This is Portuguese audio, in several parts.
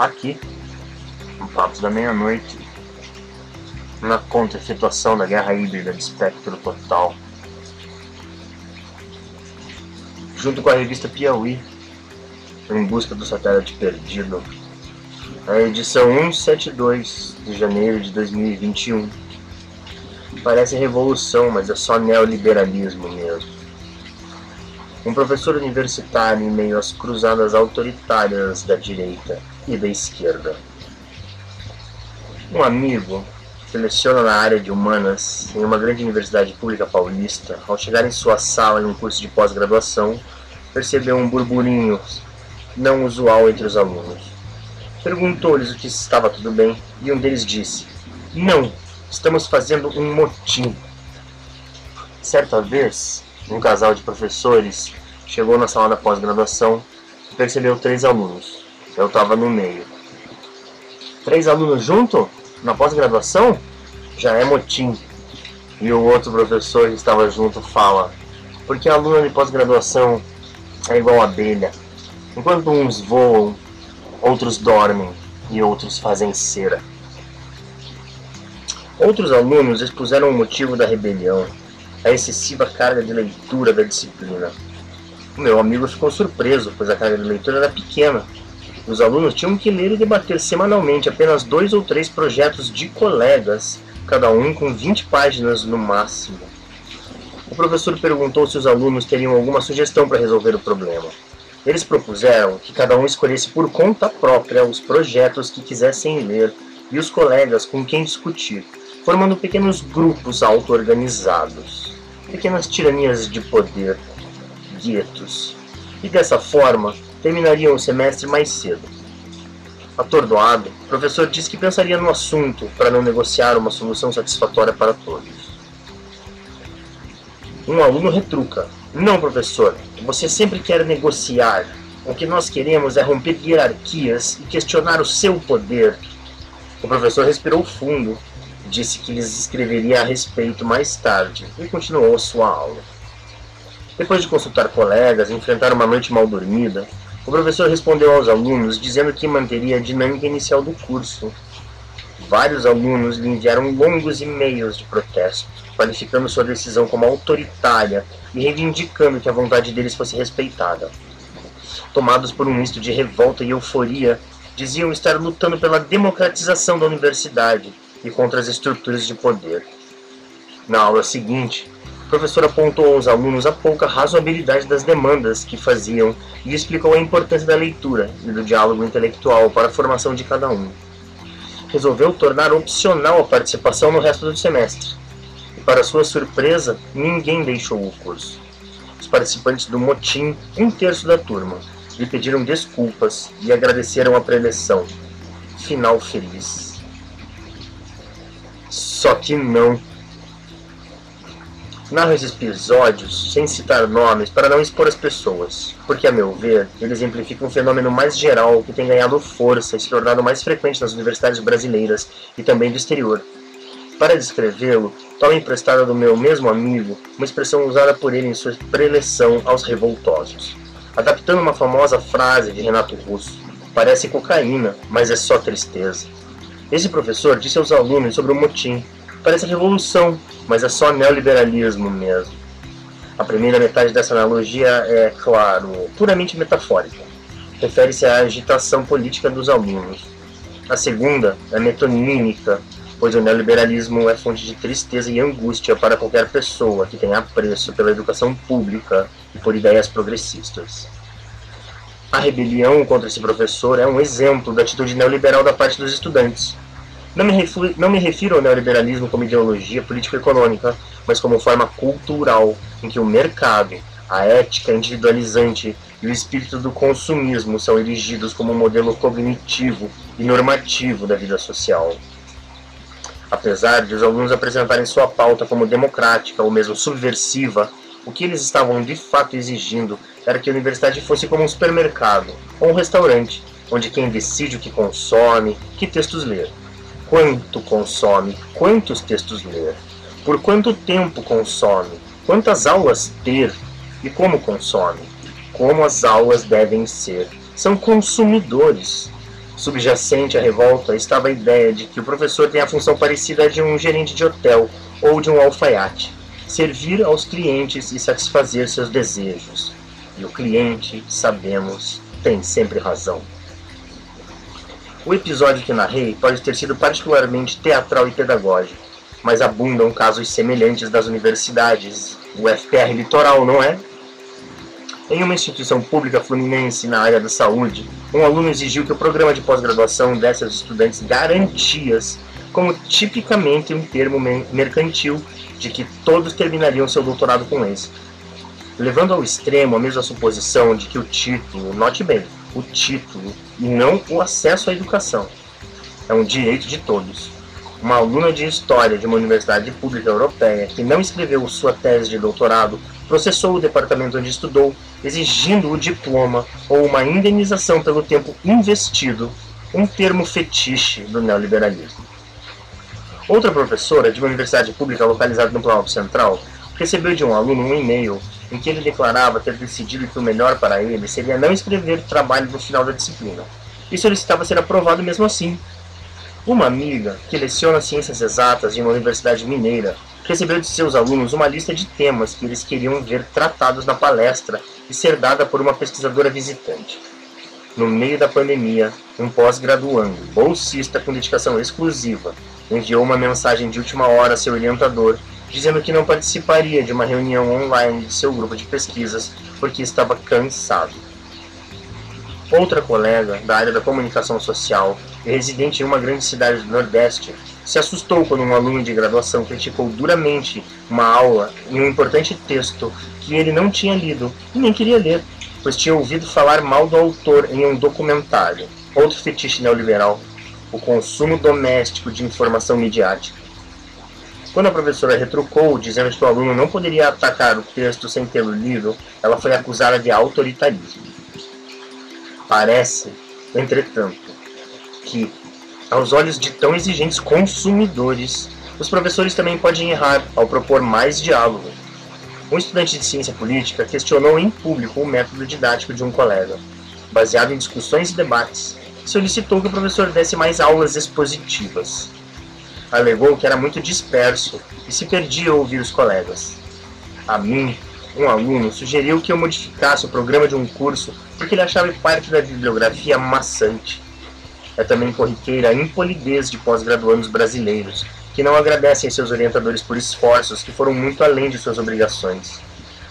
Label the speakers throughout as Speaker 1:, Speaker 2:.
Speaker 1: aqui, no Papos da Meia-Noite, na contra-efetuação da guerra híbrida de espectro total. Junto com a revista Piauí, em busca do satélite perdido, a edição 172 de janeiro de 2021. Parece revolução, mas é só neoliberalismo mesmo. Um professor universitário em meio às cruzadas autoritárias da direita e da esquerda. Um amigo seleciona na área de humanas em uma grande universidade pública paulista. Ao chegar em sua sala em um curso de pós-graduação, percebeu um burburinho não usual entre os alunos. Perguntou-lhes o que estava tudo bem e um deles disse: Não, estamos fazendo um motim. Certa vez, um casal de professores chegou na sala da pós-graduação e percebeu três alunos. Eu estava no meio. Três alunos junto? Na pós-graduação? Já é motim. E o outro professor que estava junto fala: Porque a aluna de pós-graduação é igual abelha. Enquanto uns voam, outros dormem e outros fazem cera. Outros alunos expuseram o motivo da rebelião a excessiva carga de leitura da disciplina. O meu amigo ficou surpreso, pois a carga de leitura era pequena. Os alunos tinham que ler e debater semanalmente apenas dois ou três projetos de colegas, cada um com 20 páginas no máximo. O professor perguntou se os alunos teriam alguma sugestão para resolver o problema. Eles propuseram que cada um escolhesse por conta própria os projetos que quisessem ler e os colegas com quem discutir, formando pequenos grupos auto-organizados, pequenas tiranias de poder, guetos, e dessa forma terminariam o semestre mais cedo. Atordoado, o professor disse que pensaria no assunto para não negociar uma solução satisfatória para todos. Um aluno retruca: Não, professor, você sempre quer negociar. O que nós queremos é romper hierarquias e questionar o seu poder. O professor respirou fundo disse que lhes escreveria a respeito mais tarde e continuou sua aula. Depois de consultar colegas enfrentar uma noite mal dormida, o professor respondeu aos alunos dizendo que manteria a dinâmica inicial do curso. Vários alunos lhe enviaram longos e-mails de protesto, qualificando sua decisão como autoritária e reivindicando que a vontade deles fosse respeitada. Tomados por um misto de revolta e euforia, diziam estar lutando pela democratização da universidade e contra as estruturas de poder. Na aula seguinte, professor apontou aos alunos a pouca razoabilidade das demandas que faziam e explicou a importância da leitura e do diálogo intelectual para a formação de cada um. Resolveu tornar opcional a participação no resto do semestre. E, para sua surpresa, ninguém deixou o curso. Os participantes do motim, um terço da turma, lhe pediram desculpas e agradeceram a preleção. Final feliz. Só que não. Narro esses episódios sem citar nomes para não expor as pessoas, porque, a meu ver, eles exemplificam um fenômeno mais geral que tem ganhado força e se tornado mais frequente nas universidades brasileiras e também do exterior. Para descrevê-lo, tomo emprestada do meu mesmo amigo uma expressão usada por ele em sua preleção aos revoltosos. Adaptando uma famosa frase de Renato Russo: Parece cocaína, mas é só tristeza. Esse professor disse aos alunos sobre o motim. Parece revolução, mas é só neoliberalismo mesmo. A primeira metade dessa analogia é, claro, puramente metafórica. Refere-se à agitação política dos alunos. A segunda é metonímica, pois o neoliberalismo é fonte de tristeza e angústia para qualquer pessoa que tenha apreço pela educação pública e por ideias progressistas. A rebelião contra esse professor é um exemplo da atitude neoliberal da parte dos estudantes. Não me, refiro, não me refiro ao neoliberalismo como ideologia político-econômica, mas como forma cultural, em que o mercado, a ética individualizante e o espírito do consumismo são erigidos como um modelo cognitivo e normativo da vida social. Apesar de os alunos apresentarem sua pauta como democrática ou mesmo subversiva, o que eles estavam de fato exigindo era que a universidade fosse como um supermercado ou um restaurante, onde quem decide o que consome, que textos ler, quanto consome, quantos textos ler, por quanto tempo consome, quantas aulas ter e como consome, como as aulas devem ser. São consumidores. Subjacente à revolta estava a ideia de que o professor tem a função parecida à de um gerente de hotel ou de um alfaiate, servir aos clientes e satisfazer seus desejos. E o cliente, sabemos, tem sempre razão. O episódio que narrei pode ter sido particularmente teatral e pedagógico, mas abundam casos semelhantes das universidades, o FPR Litoral, não é? Em uma instituição pública fluminense na área da saúde, um aluno exigiu que o programa de pós-graduação desse aos estudantes garantias, como tipicamente um termo mercantil, de que todos terminariam seu doutorado com êxito. Levando ao extremo a mesma suposição de que o título, note bem, o título e não o acesso à educação, é um direito de todos. Uma aluna de História de uma universidade pública europeia que não escreveu sua tese de doutorado processou o departamento onde estudou, exigindo o diploma ou uma indenização pelo tempo investido, um termo fetiche do neoliberalismo. Outra professora de uma universidade pública localizada no Planalto Central recebeu de um aluno um e-mail em que ele declarava ter decidido que o melhor para ele seria não escrever trabalho no final da disciplina, e solicitava ser aprovado mesmo assim. Uma amiga, que leciona ciências exatas em uma universidade mineira, recebeu de seus alunos uma lista de temas que eles queriam ver tratados na palestra e ser dada por uma pesquisadora visitante. No meio da pandemia, um pós-graduando, bolsista com dedicação exclusiva, enviou uma mensagem de última hora a seu orientador, dizendo que não participaria de uma reunião online de seu grupo de pesquisas porque estava cansado. Outra colega da área da comunicação social e residente em uma grande cidade do Nordeste se assustou quando um aluno de graduação criticou duramente uma aula em um importante texto que ele não tinha lido e nem queria ler, pois tinha ouvido falar mal do autor em um documentário. Outro fetiche neoliberal, o consumo doméstico de informação midiática. Quando a professora retrucou, dizendo que o aluno não poderia atacar o texto sem tê-lo lido, ela foi acusada de autoritarismo. Parece, entretanto, que aos olhos de tão exigentes consumidores, os professores também podem errar ao propor mais diálogo. Um estudante de ciência política questionou em público o método didático de um colega. Baseado em discussões e debates, solicitou que o professor desse mais aulas expositivas. Alegou que era muito disperso e se perdia ao ouvir os colegas. A mim, um aluno sugeriu que eu modificasse o programa de um curso porque ele achava parte da bibliografia maçante é também corriqueira a impolidez de pós-graduandos brasileiros, que não agradecem seus orientadores por esforços que foram muito além de suas obrigações.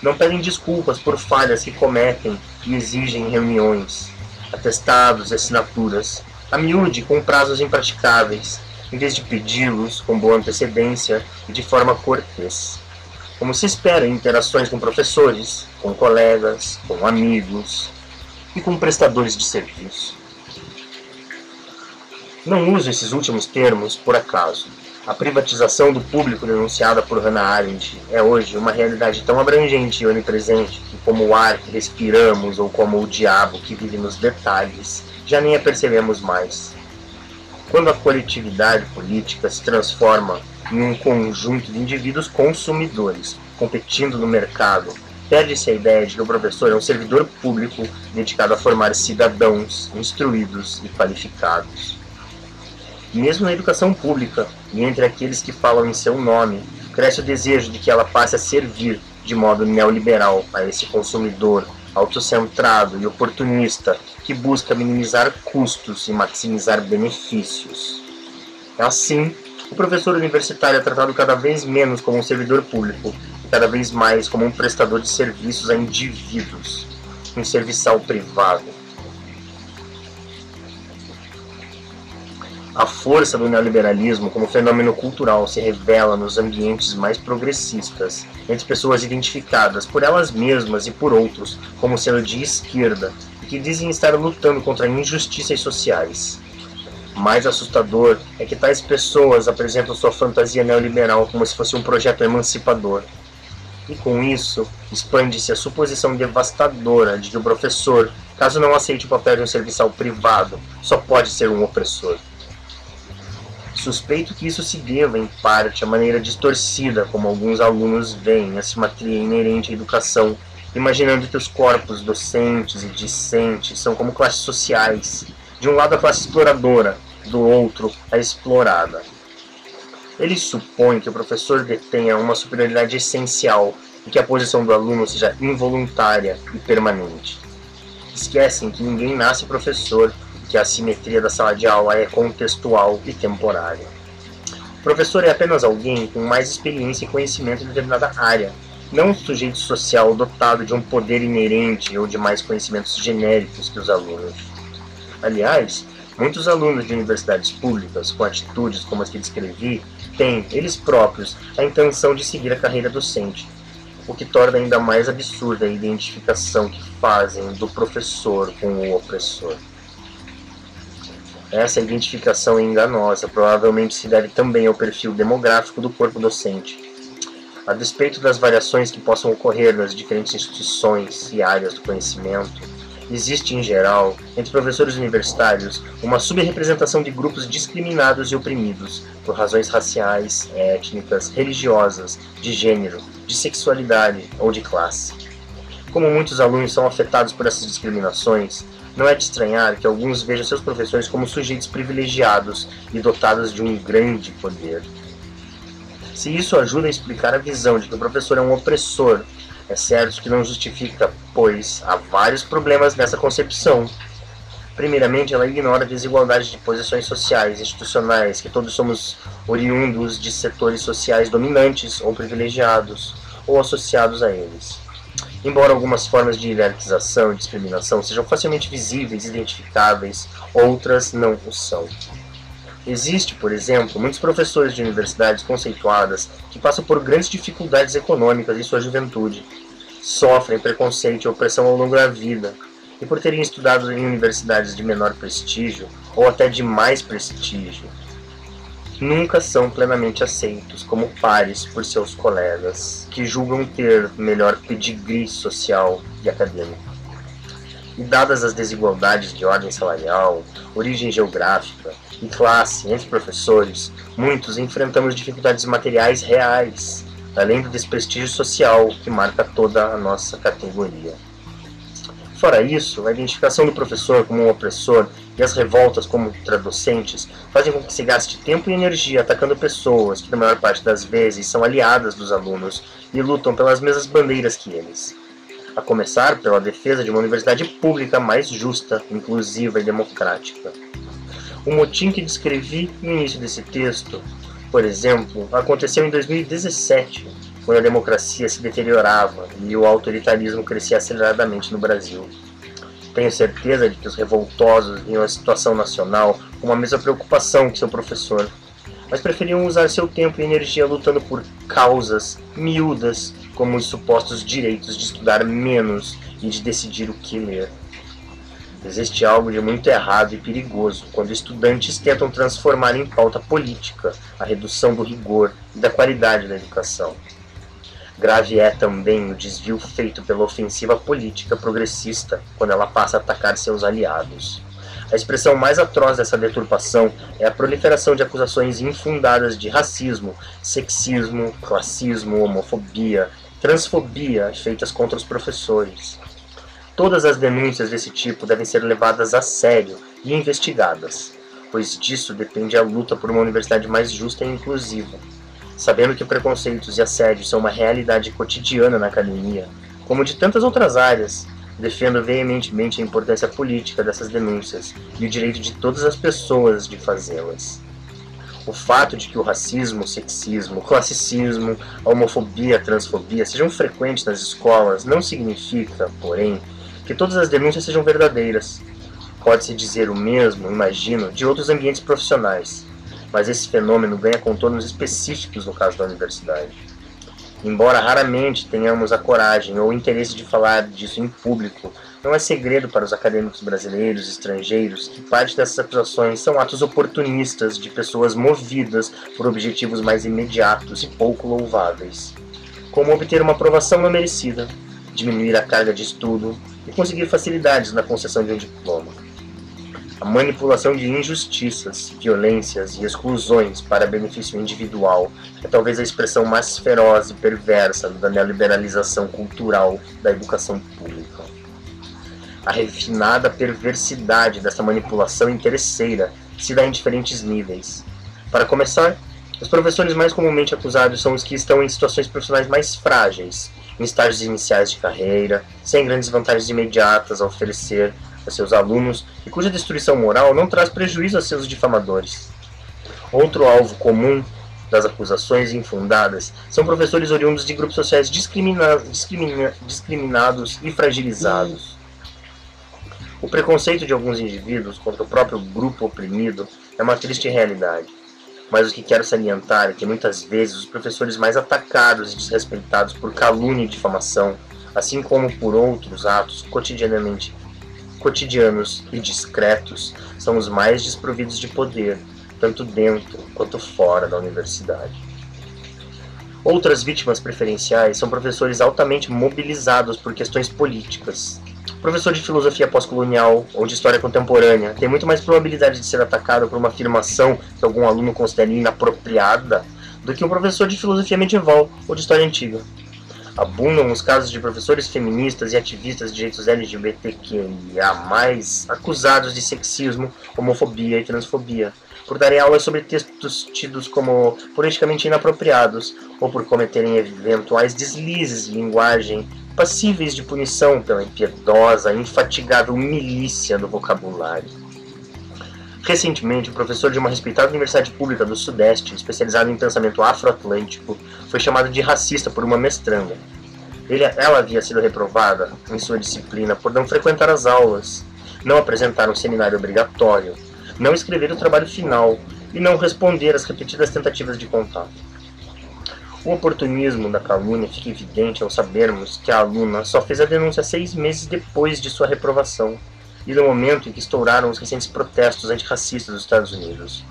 Speaker 1: Não pedem desculpas por falhas que cometem e exigem reuniões, atestados e assinaturas, a miúde com prazos impraticáveis, em vez de pedi-los com boa antecedência e de forma cortês. Como se espera em interações com professores, com colegas, com amigos e com prestadores de serviço. Não uso esses últimos termos por acaso. A privatização do público denunciada por Hannah Arendt é hoje uma realidade tão abrangente e onipresente que, como o ar que respiramos ou como o diabo que vive nos detalhes, já nem a percebemos mais. Quando a coletividade política se transforma em um conjunto de indivíduos consumidores, competindo no mercado, perde-se a ideia de que o professor é um servidor público dedicado a formar cidadãos instruídos e qualificados. Mesmo na educação pública e entre aqueles que falam em seu nome, cresce o desejo de que ela passe a servir de modo neoliberal a esse consumidor autocentrado e oportunista que busca minimizar custos e maximizar benefícios. Assim, o professor universitário é tratado cada vez menos como um servidor público e cada vez mais como um prestador de serviços a indivíduos, um serviçal privado. A força do neoliberalismo como fenômeno cultural se revela nos ambientes mais progressistas, entre pessoas identificadas por elas mesmas e por outros como sendo de esquerda e que dizem estar lutando contra injustiças sociais. Mais assustador é que tais pessoas apresentam sua fantasia neoliberal como se fosse um projeto emancipador. E com isso, expande-se a suposição devastadora de que o professor, caso não aceite o papel de um serviçal privado, só pode ser um opressor. Suspeito que isso se deva, em parte, à maneira distorcida como alguns alunos veem a simetria inerente à educação, imaginando que os corpos docentes e discentes são como classes sociais, De um lado a classe exploradora, do outro a explorada. Ele supõe que o professor detenha uma superioridade essencial e que a posição do aluno seja involuntária e permanente. Esquecem que ninguém nasce professor, que a simetria da sala de aula é contextual e temporária. O professor é apenas alguém com mais experiência e conhecimento em determinada área, não um sujeito social dotado de um poder inerente ou de mais conhecimentos genéricos que os alunos. Aliás, muitos alunos de universidades públicas, com atitudes como as que descrevi, têm, eles próprios, a intenção de seguir a carreira docente, o que torna ainda mais absurda a identificação que fazem do professor com o opressor. Essa identificação é enganosa, provavelmente se deve também ao perfil demográfico do corpo docente. A despeito das variações que possam ocorrer nas diferentes instituições e áreas do conhecimento, existe em geral, entre professores universitários, uma subrepresentação de grupos discriminados e oprimidos por razões raciais, étnicas, religiosas, de gênero, de sexualidade ou de classe. Como muitos alunos são afetados por essas discriminações, não é de estranhar que alguns vejam seus professores como sujeitos privilegiados e dotados de um grande poder. Se isso ajuda a explicar a visão de que o professor é um opressor, é certo que não justifica, pois há vários problemas nessa concepção. Primeiramente, ela ignora a desigualdade de posições sociais e institucionais, que todos somos oriundos de setores sociais dominantes ou privilegiados, ou associados a eles. Embora algumas formas de hierarquização e discriminação sejam facilmente visíveis e identificáveis, outras não o são. Existe, por exemplo, muitos professores de universidades conceituadas que passam por grandes dificuldades econômicas em sua juventude, sofrem preconceito e opressão ao longo da vida, e por terem estudado em universidades de menor prestígio ou até de mais prestígio, nunca são plenamente aceitos como pares por seus colegas, que julgam ter melhor pedigree social e acadêmico. E dadas as desigualdades de ordem salarial, origem geográfica e classe entre professores, muitos enfrentamos dificuldades materiais reais, além do desprestígio social que marca toda a nossa categoria. Fora isso, a identificação do professor como um opressor e as revoltas como docentes fazem com que se gaste tempo e energia atacando pessoas que, na maior parte das vezes, são aliadas dos alunos e lutam pelas mesmas bandeiras que eles a começar pela defesa de uma universidade pública mais justa, inclusiva e democrática. O motim que descrevi no início desse texto, por exemplo, aconteceu em 2017, quando a democracia se deteriorava e o autoritarismo crescia aceleradamente no Brasil. Tenho certeza de que os revoltosos viam a situação nacional com a mesma preocupação que seu professor, mas preferiam usar seu tempo e energia lutando por causas miúdas como os supostos direitos de estudar menos e de decidir o que ler. Existe algo de muito errado e perigoso quando estudantes tentam transformar em pauta política a redução do rigor e da qualidade da educação. Grave é também o desvio feito pela ofensiva política progressista quando ela passa a atacar seus aliados. A expressão mais atroz dessa deturpação é a proliferação de acusações infundadas de racismo, sexismo, classismo, homofobia, transfobia feitas contra os professores. Todas as denúncias desse tipo devem ser levadas a sério e investigadas, pois disso depende a luta por uma universidade mais justa e inclusiva. Sabendo que preconceitos e assédios são uma realidade cotidiana na academia, como de tantas outras áreas, defendo veementemente a importância política dessas denúncias e o direito de todas as pessoas de fazê-las. O fato de que o racismo, o sexismo, o classicismo, a homofobia, a transfobia sejam frequentes nas escolas não significa, porém, que todas as denúncias sejam verdadeiras. Pode-se dizer o mesmo, imagino, de outros ambientes profissionais, mas esse fenômeno ganha contornos específicos no caso da universidade. Embora raramente tenhamos a coragem ou o interesse de falar disso em público, não é segredo para os acadêmicos brasileiros e estrangeiros que parte dessas acusações são atos oportunistas de pessoas movidas por objetivos mais imediatos e pouco louváveis, como obter uma aprovação não merecida, diminuir a carga de estudo e conseguir facilidades na concessão de um diploma a manipulação de injustiças, violências e exclusões para benefício individual é talvez a expressão mais feroz e perversa da neoliberalização cultural da educação pública. A refinada perversidade dessa manipulação interesseira se dá em diferentes níveis. Para começar, os professores mais comumente acusados são os que estão em situações profissionais mais frágeis, em estágios iniciais de carreira, sem grandes vantagens imediatas a oferecer a seus alunos e cuja destruição moral não traz prejuízo a seus difamadores. Outro alvo comum das acusações infundadas são professores oriundos de grupos sociais discrimina discrimina discriminados e fragilizados. O preconceito de alguns indivíduos contra o próprio grupo oprimido é uma triste realidade. Mas o que quero salientar é que muitas vezes os professores mais atacados e desrespeitados por calúnia e difamação, assim como por outros atos cotidianamente cotidianos e discretos, são os mais desprovidos de poder, tanto dentro quanto fora da universidade. Outras vítimas preferenciais são professores altamente mobilizados por questões políticas. Professor de filosofia pós-colonial ou de história contemporânea tem muito mais probabilidade de ser atacado por uma afirmação que algum aluno considere inapropriada do que um professor de filosofia medieval ou de história antiga. Abundam os casos de professores feministas e ativistas de direitos LGBTQIA+, acusados de sexismo, homofobia e transfobia, por darem aulas sobre textos tidos como politicamente inapropriados ou por cometerem eventuais deslizes de linguagem passíveis de punição pela impiedosa, infatigável milícia do vocabulário. Recentemente, um professor de uma respeitada universidade pública do Sudeste, especializado em pensamento afroatlântico, foi chamado de racista por uma mestranda. Ele, ela havia sido reprovada em sua disciplina por não frequentar as aulas, não apresentar um seminário obrigatório, não escrever o trabalho final e não responder às repetidas tentativas de contato. O oportunismo da calúnia fica evidente ao sabermos que a aluna só fez a denúncia seis meses depois de sua reprovação e no momento em que estouraram os recentes protestos antirracistas dos Estados Unidos.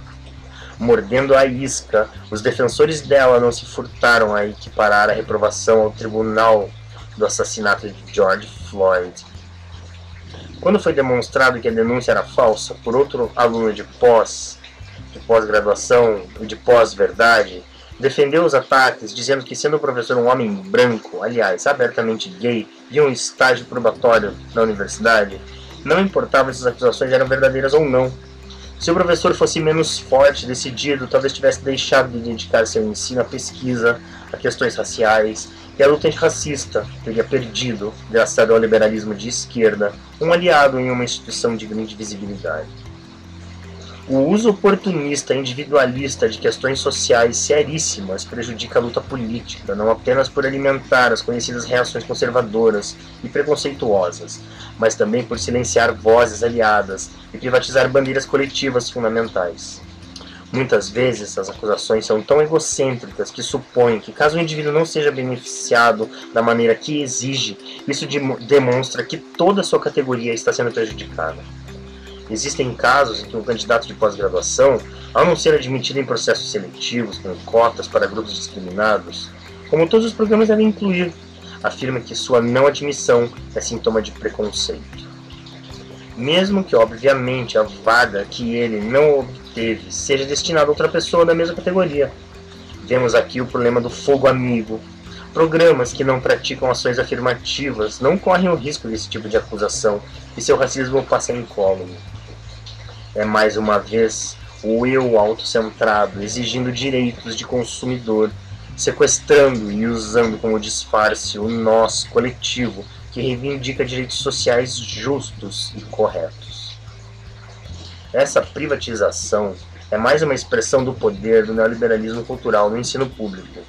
Speaker 1: Mordendo a isca, os defensores dela não se furtaram a equiparar a reprovação ao tribunal do assassinato de George Floyd quando foi demonstrado que a denúncia era falsa por outro aluno de pós, de pós-graduação e de pós-verdade, defendeu os ataques, dizendo que sendo o professor um homem branco, aliás, abertamente gay, de um estágio probatório na universidade, não importava se as acusações eram verdadeiras ou não. Se o professor fosse menos forte, decidido, talvez tivesse deixado de dedicar seu ensino à pesquisa, a questões raciais e a luta antirracista teria perdido, graças ao liberalismo de esquerda, um aliado em uma instituição de grande visibilidade. O uso oportunista e individualista de questões sociais seríssimas prejudica a luta política, não apenas por alimentar as conhecidas reações conservadoras e preconceituosas, mas também por silenciar vozes aliadas e privatizar bandeiras coletivas fundamentais. Muitas vezes as acusações são tão egocêntricas que supõem que, caso o indivíduo não seja beneficiado da maneira que exige, isso demonstra que toda a sua categoria está sendo prejudicada. Existem casos em que um candidato de pós-graduação, ao não ser admitido em processos seletivos com cotas para grupos discriminados, como todos os programas devem incluir, afirma que sua não admissão é sintoma de preconceito. Mesmo que, obviamente, a vaga que ele não teve seja destinado a outra pessoa da mesma categoria. Vemos aqui o problema do fogo amigo. Programas que não praticam ações afirmativas não correm o risco desse tipo de acusação e seu racismo passa incólume. É mais uma vez o eu autocentrado, exigindo direitos de consumidor, sequestrando e usando como disfarce o nós coletivo que reivindica direitos sociais justos e corretos. Essa privatização é mais uma expressão do poder do neoliberalismo cultural no ensino público.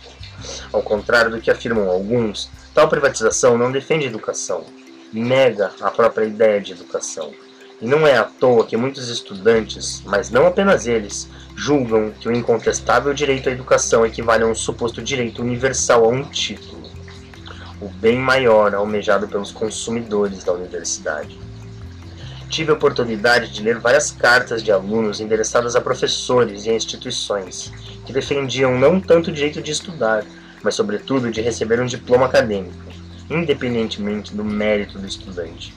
Speaker 1: Ao contrário do que afirmam alguns, tal privatização não defende educação, nega a própria ideia de educação. E não é à toa que muitos estudantes, mas não apenas eles, julgam que o incontestável direito à educação equivale a um suposto direito universal a um título, o bem maior almejado pelos consumidores da universidade tive a oportunidade de ler várias cartas de alunos endereçadas a professores e a instituições, que defendiam não tanto o direito de estudar, mas sobretudo de receber um diploma acadêmico, independentemente do mérito do estudante.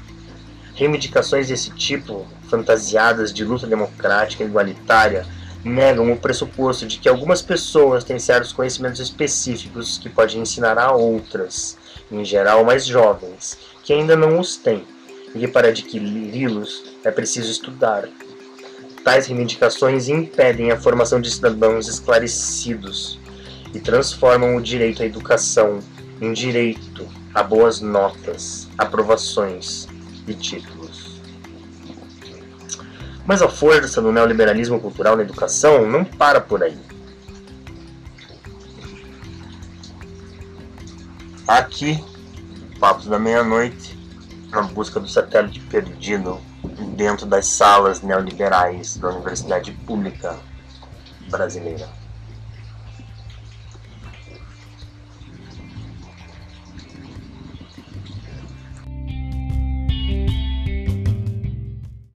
Speaker 1: Reivindicações desse tipo, fantasiadas de luta democrática e igualitária, negam o pressuposto de que algumas pessoas têm certos conhecimentos específicos que podem ensinar a outras, em geral mais jovens, que ainda não os têm e que para adquiri-los é preciso estudar. Tais reivindicações impedem a formação de cidadãos esclarecidos e transformam o direito à educação em direito a boas notas, aprovações e títulos. Mas a força do neoliberalismo cultural na educação não para por aí. Aqui, Papos da Meia-Noite, na busca do satélite perdido dentro das salas neoliberais da Universidade Pública Brasileira.